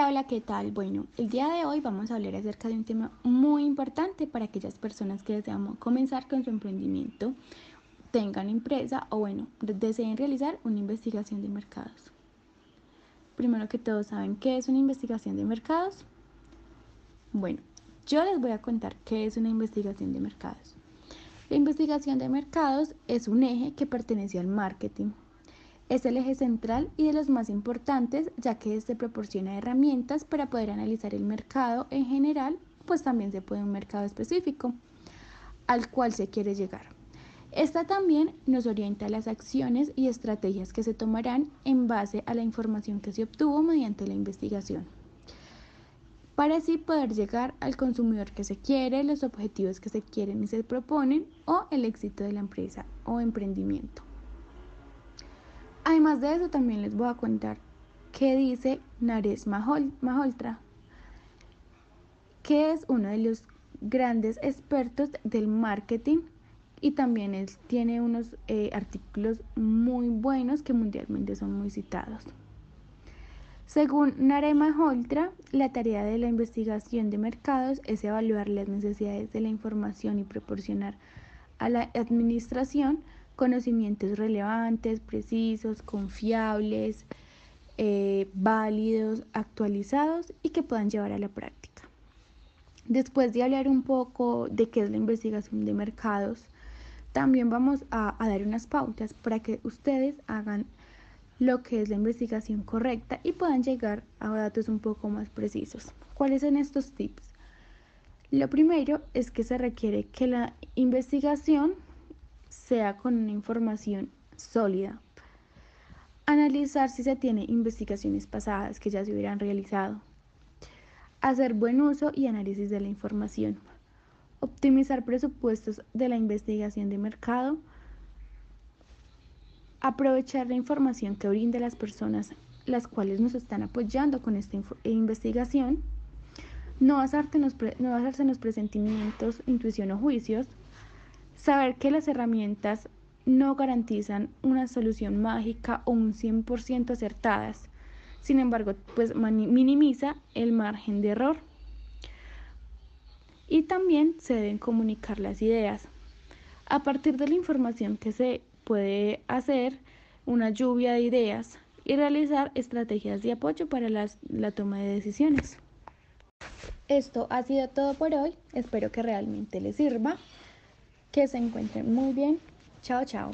Hola, hola, ¿qué tal? Bueno, el día de hoy vamos a hablar acerca de un tema muy importante para aquellas personas que desean comenzar con su emprendimiento, tengan empresa o bueno, deseen realizar una investigación de mercados. Primero que todo, ¿saben qué es una investigación de mercados? Bueno, yo les voy a contar qué es una investigación de mercados. La investigación de mercados es un eje que pertenece al marketing es el eje central y de los más importantes, ya que este proporciona herramientas para poder analizar el mercado en general, pues también se puede un mercado específico al cual se quiere llegar. Esta también nos orienta a las acciones y estrategias que se tomarán en base a la información que se obtuvo mediante la investigación. Para así poder llegar al consumidor que se quiere, los objetivos que se quieren y se proponen o el éxito de la empresa o emprendimiento. Además de eso, también les voy a contar qué dice Nares Maholtra, que es uno de los grandes expertos del marketing y también tiene unos eh, artículos muy buenos que mundialmente son muy citados. Según Nares Maholtra, la tarea de la investigación de mercados es evaluar las necesidades de la información y proporcionar a la administración conocimientos relevantes, precisos, confiables, eh, válidos, actualizados y que puedan llevar a la práctica. Después de hablar un poco de qué es la investigación de mercados, también vamos a, a dar unas pautas para que ustedes hagan lo que es la investigación correcta y puedan llegar a datos un poco más precisos. ¿Cuáles son estos tips? Lo primero es que se requiere que la investigación sea con una información sólida. Analizar si se tiene investigaciones pasadas que ya se hubieran realizado. Hacer buen uso y análisis de la información. Optimizar presupuestos de la investigación de mercado. Aprovechar la información que brinda las personas las cuales nos están apoyando con esta investigación. En los no basarse en los presentimientos, intuición o juicios Saber que las herramientas no garantizan una solución mágica o un 100% acertadas. Sin embargo, pues minimiza el margen de error. Y también se deben comunicar las ideas. A partir de la información que se puede hacer una lluvia de ideas y realizar estrategias de apoyo para la toma de decisiones. Esto ha sido todo por hoy. Espero que realmente les sirva. Que se encuentren muy bien. Chao, chao.